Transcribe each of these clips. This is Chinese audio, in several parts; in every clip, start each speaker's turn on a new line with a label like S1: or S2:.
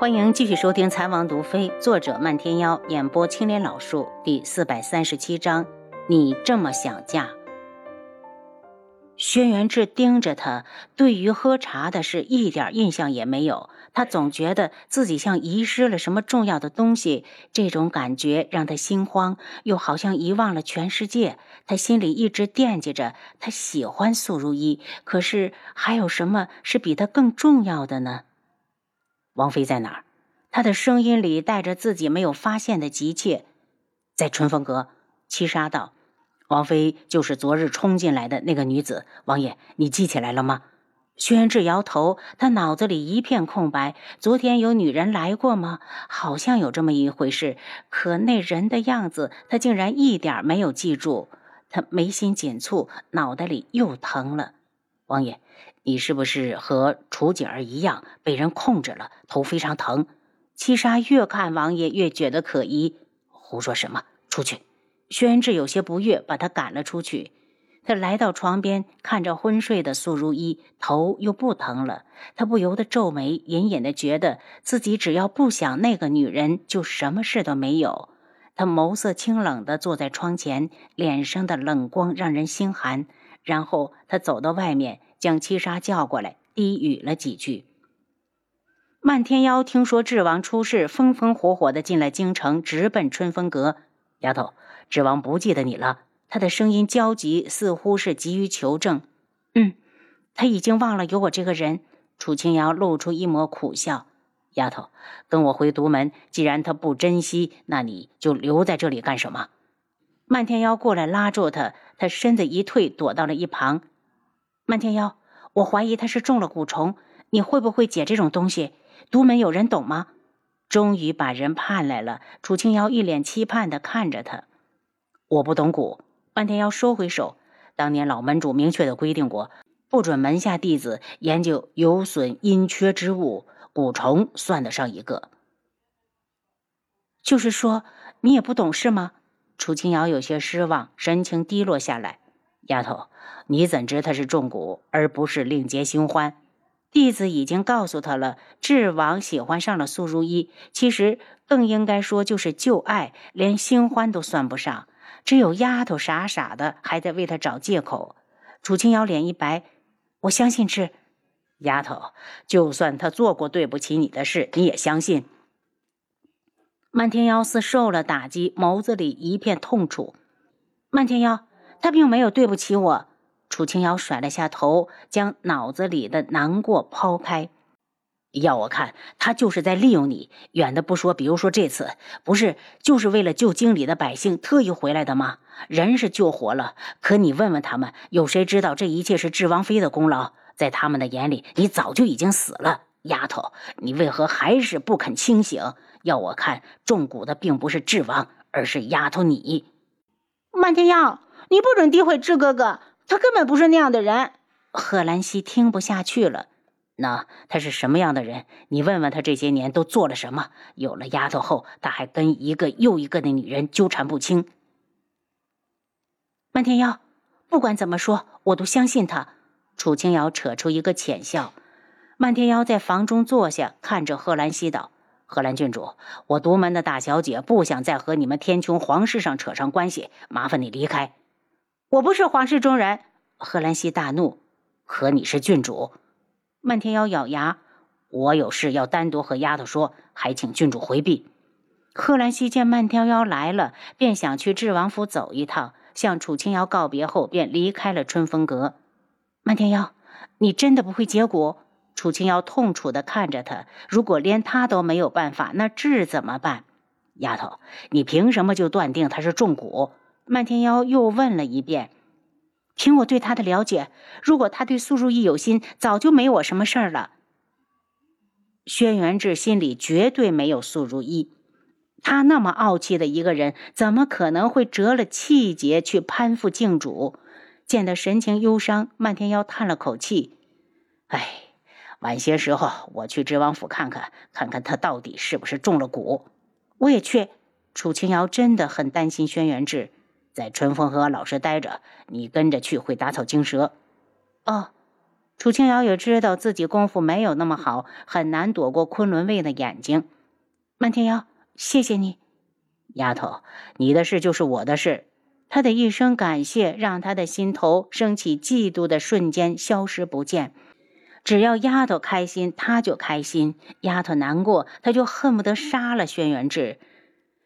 S1: 欢迎继续收听《残王毒妃》，作者漫天妖，演播青莲老树，第四百三十七章。你这么想嫁？轩辕志盯着他，对于喝茶的事一点印象也没有。他总觉得自己像遗失了什么重要的东西，这种感觉让他心慌，又好像遗忘了全世界。他心里一直惦记着，他喜欢素如一，可是还有什么是比他更重要的呢？王妃在哪儿？他的声音里带着自己没有发现的急切。在春风阁，七杀道。王妃就是昨日冲进来的那个女子，王爷，你记起来了吗？轩辕志摇头，他脑子里一片空白。昨天有女人来过吗？好像有这么一回事，可那人的样子，他竟然一点没有记住。他眉心紧蹙，脑袋里又疼了。王爷，你是不是和楚景儿一样被人控制了？头非常疼。七杀越看王爷越觉得可疑，胡说什么？出去。轩辕志有些不悦，把他赶了出去。他来到床边，看着昏睡的素如意，头又不疼了。他不由得皱眉，隐隐的觉得自己只要不想那个女人，就什么事都没有。他眸色清冷的坐在窗前，脸上的冷光让人心寒。然后他走到外面，将七杀叫过来，低语了几句。漫天妖听说智王出事，风风火火的进了京城，直奔春风阁。丫头。智王不记得你了，他的声音焦急，似乎是急于求证。嗯，他已经忘了有我这个人。楚清瑶露出一抹苦笑。丫头，跟我回独门。既然他不珍惜，那你就留在这里干什么？漫天妖过来拉住他，他身子一退，躲到了一旁。漫天妖，我怀疑他是中了蛊虫，你会不会解这种东西？独门有人懂吗？终于把人盼来了。楚清瑶一脸期盼的看着他。我不懂蛊，漫天妖收回手。当年老门主明确的规定过，不准门下弟子研究有损阴缺之物，蛊虫算得上一个。就是说，你也不懂是吗？楚清瑶有些失望，神情低落下来。丫头，你怎知他是中蛊，而不是另结新欢？弟子已经告诉他了，智王喜欢上了素如意，其实更应该说就是旧爱，连新欢都算不上。只有丫头傻傻的，还在为他找借口。楚清瑶脸一白，我相信智丫头，就算他做过对不起你的事，你也相信。漫天妖似受了打击，眸子里一片痛楚。漫天妖，他并没有对不起我。楚清瑶甩了下头，将脑子里的难过抛开。要我看，他就是在利用你。远的不说，比如说这次，不是就是为了救京里的百姓特意回来的吗？人是救活了，可你问问他们，有谁知道这一切是智王妃的功劳？在他们的眼里，你早就已经死了。丫头，你为何还是不肯清醒？要我看，中蛊的并不是智王，而是丫头你。
S2: 漫天妖，你不准诋毁智哥哥，他根本不是那样的人。
S1: 贺兰溪听不下去了。那他是什么样的人？你问问他这些年都做了什么？有了丫头后，他还跟一个又一个的女人纠缠不清。漫天妖，不管怎么说，我都相信他。楚清瑶扯出一个浅笑。漫天妖在房中坐下，看着贺兰西道：“贺兰郡主，我独门的大小姐不想再和你们天穹皇室上扯上关系，麻烦你离开。”
S2: 我不是皇室中人。
S1: 贺兰西大怒：“可你是郡主。”漫天妖咬牙：“我有事要单独和丫头说，还请郡主回避。”贺兰西见漫天妖来了，便想去智王府走一趟，向楚清瑶告别后，便离开了春风阁。漫天妖，你真的不会结果？楚清瑶痛楚的看着他：“如果连他都没有办法，那智怎么办？”丫头，你凭什么就断定他是中蛊？漫天妖又问了一遍。凭我对他的了解，如果他对苏如意有心，早就没我什么事儿了。轩辕志心里绝对没有苏如意，他那么傲气的一个人，怎么可能会折了气节去攀附镜主？见他神情忧伤，漫天妖叹了口气：“哎，晚些时候我去知王府看看，看看他到底是不是中了蛊。”我也去。楚清瑶真的很担心轩辕志。在春风河老实待着，你跟着去会打草惊蛇。哦，楚清瑶也知道自己功夫没有那么好，很难躲过昆仑卫的眼睛。
S2: 漫天妖，谢谢你，
S1: 丫头，你的事就是我的事。他的一声感谢，让他的心头升起嫉妒的瞬间消失不见。只要丫头开心，他就开心；丫头难过，他就恨不得杀了轩辕志。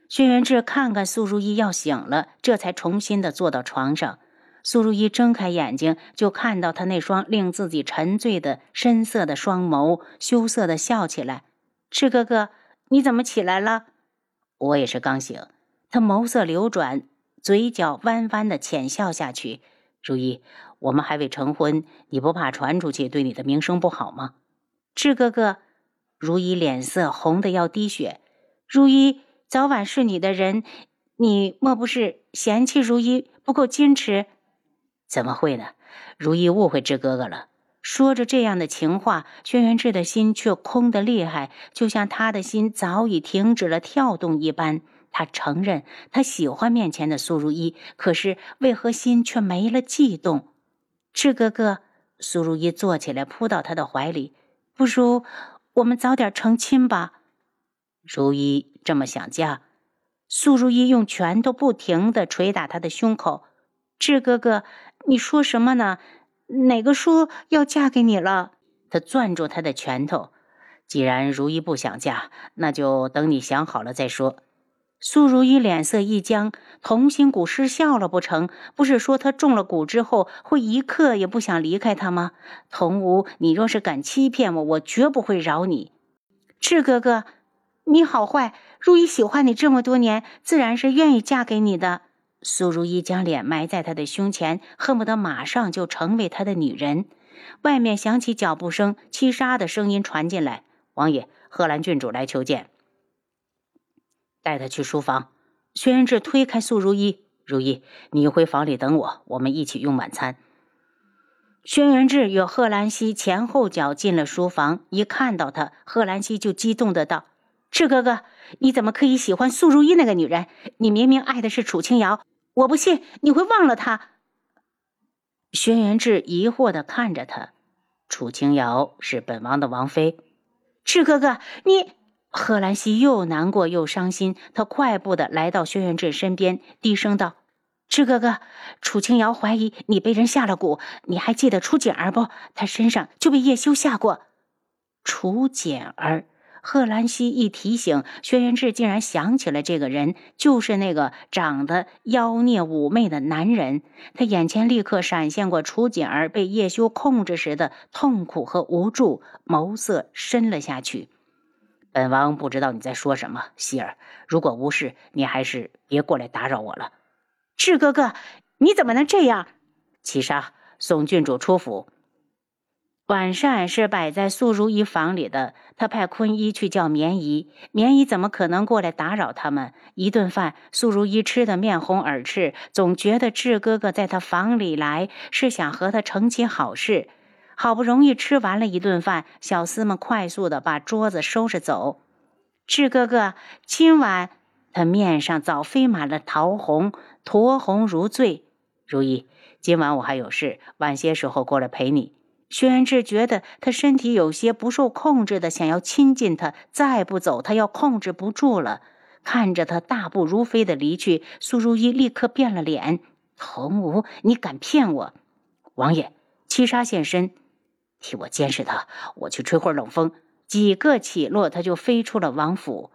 S1: 轩辕志看看苏如意要醒了，这才重新的坐到床上。苏如意睁开眼睛，就看到他那双令自己沉醉的深色的双眸，羞涩的笑起来：“
S2: 赤哥哥，你怎么起来了？”
S1: 我也是刚醒。他眸色流转，嘴角弯弯的浅笑下去：“如意，我们还未成婚，你不怕传出去对你的名声不好吗？”
S2: 赤哥哥，
S1: 如意脸色红的要滴血。
S2: 如意早晚是你的人，你莫不是嫌弃如意不够矜持？
S1: 怎么会呢？如意误会志哥哥了。说着这样的情话，轩辕志的心却空得厉害，就像他的心早已停止了跳动一般。他承认他喜欢面前的苏如意，可是为何心却没了悸动？
S2: 志哥哥，
S1: 苏如意坐起来，扑到他的怀里。
S2: 不如我们早点成亲吧。
S1: 如意这么想嫁？
S2: 苏如意用拳头不停地捶打他的胸口。志哥哥。你说什么呢？哪个说要嫁给你了？
S1: 他攥住他的拳头。既然如意不想嫁，那就等你想好了再说。苏如意脸色一僵，同心蛊失效了不成？不是说他中了蛊之后会一刻也不想离开他吗？童无，你若是敢欺骗我，我绝不会饶你。
S2: 赤哥哥，你好坏！如意喜欢你这么多年，自然是愿意嫁给你的。
S1: 苏如意将脸埋在他的胸前，恨不得马上就成为他的女人。外面响起脚步声，七杀的声音传进来：“王爷，贺兰郡主来求见。”带他去书房。轩辕志推开苏如意：“如意，你回房里等我，我们一起用晚餐。”轩辕志与贺兰溪前后脚进了书房，一看到他，贺兰溪就激动的道：“
S2: 赤哥哥，你怎么可以喜欢苏如意那个女人？你明明爱的是楚清瑶。”我不信你会忘了他。
S1: 轩辕志疑惑的看着他，楚清瑶是本王的王妃。
S2: 赤哥哥，你
S1: 贺兰溪又难过又伤心，他快步的来到轩辕志身边，低声道：“
S2: 志哥哥，楚清瑶怀疑你被人下了蛊，你还记得楚锦儿不？她身上就被叶修下过。”
S1: 楚锦儿。贺兰溪一提醒，轩辕志竟然想起了这个人，就是那个长得妖孽妩媚的男人。他眼前立刻闪现过楚锦儿被叶修控制时的痛苦和无助，眸色深了下去。本王不知道你在说什么，希儿。如果无事，你还是别过来打扰我了。
S2: 智哥哥，你怎么能这样？
S1: 七杀，送郡主出府。晚膳是摆在素如意房里的，他派坤一去叫棉姨。棉姨怎么可能过来打扰他们？一顿饭，素如意吃得面红耳赤，总觉得智哥哥在他房里来是想和他成起好事。好不容易吃完了一顿饭，小厮们快速的把桌子收拾走。
S2: 智哥哥，今晚
S1: 他面上早飞满了桃红，酡红如醉。如意，今晚我还有事，晚些时候过来陪你。轩辕志觉得他身体有些不受控制的想要亲近他，再不走，他要控制不住了。看着他大步如飞的离去，苏如意立刻变了脸：“童无，你敢骗我！”王爷，七杀现身，替我监视他，我去吹会儿冷风。几个起落，他就飞出了王府。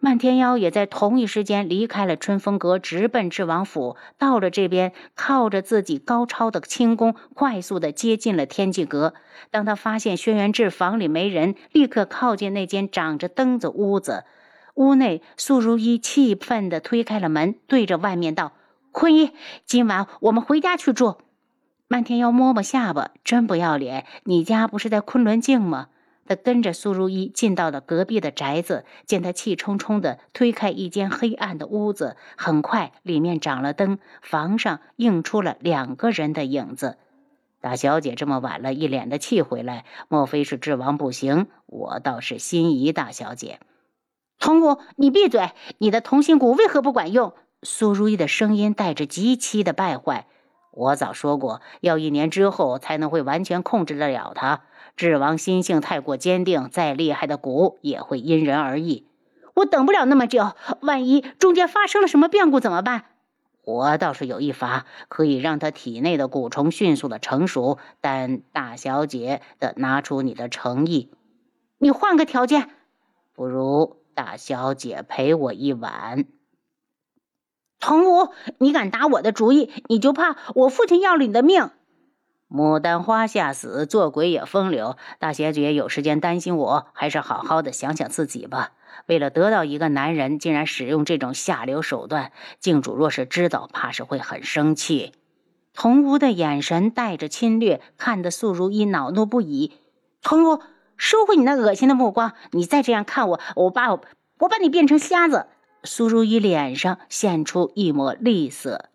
S1: 漫天妖也在同一时间离开了春风阁，直奔智王府。到了这边，靠着自己高超的轻功，快速的接近了天际阁。当他发现轩辕志房里没人，立刻靠近那间长着灯的屋子。屋内，苏如意气愤的推开了门，对着外面道：“坤一，今晚我们回家去住。”漫天妖摸摸下巴，真不要脸！你家不是在昆仑镜吗？他跟着苏如意进到了隔壁的宅子，见他气冲冲地推开一间黑暗的屋子，很快里面长了灯，房上映出了两个人的影子。大小姐这么晚了，一脸的气回来，莫非是智王不行？我倒是心仪大小姐。
S2: 童武，你闭嘴！你的同心蛊为何不管用？苏如意的声音带着极其的败坏。
S1: 我早说过，要一年之后才能会完全控制得了他。智王心性太过坚定，再厉害的蛊也会因人而异。
S2: 我等不了那么久，万一中间发生了什么变故怎么办？
S1: 我倒是有一法，可以让他体内的蛊虫迅速的成熟，但大小姐得拿出你的诚意。
S2: 你换个条件，
S1: 不如大小姐陪我一晚。
S2: 童武，你敢打我的主意，你就怕我父亲要了你的命。
S1: 牡丹花下死，做鬼也风流。大小姐有时间担心我，还是好好的想想自己吧。为了得到一个男人，竟然使用这种下流手段，静主若是知道，怕是会很生气。
S2: 童无的眼神带着侵略，看得素如一恼怒不已。童无，收回你那恶心的目光！你再这样看我，我把我我把你变成瞎子！
S1: 苏如意脸上现出一抹厉色。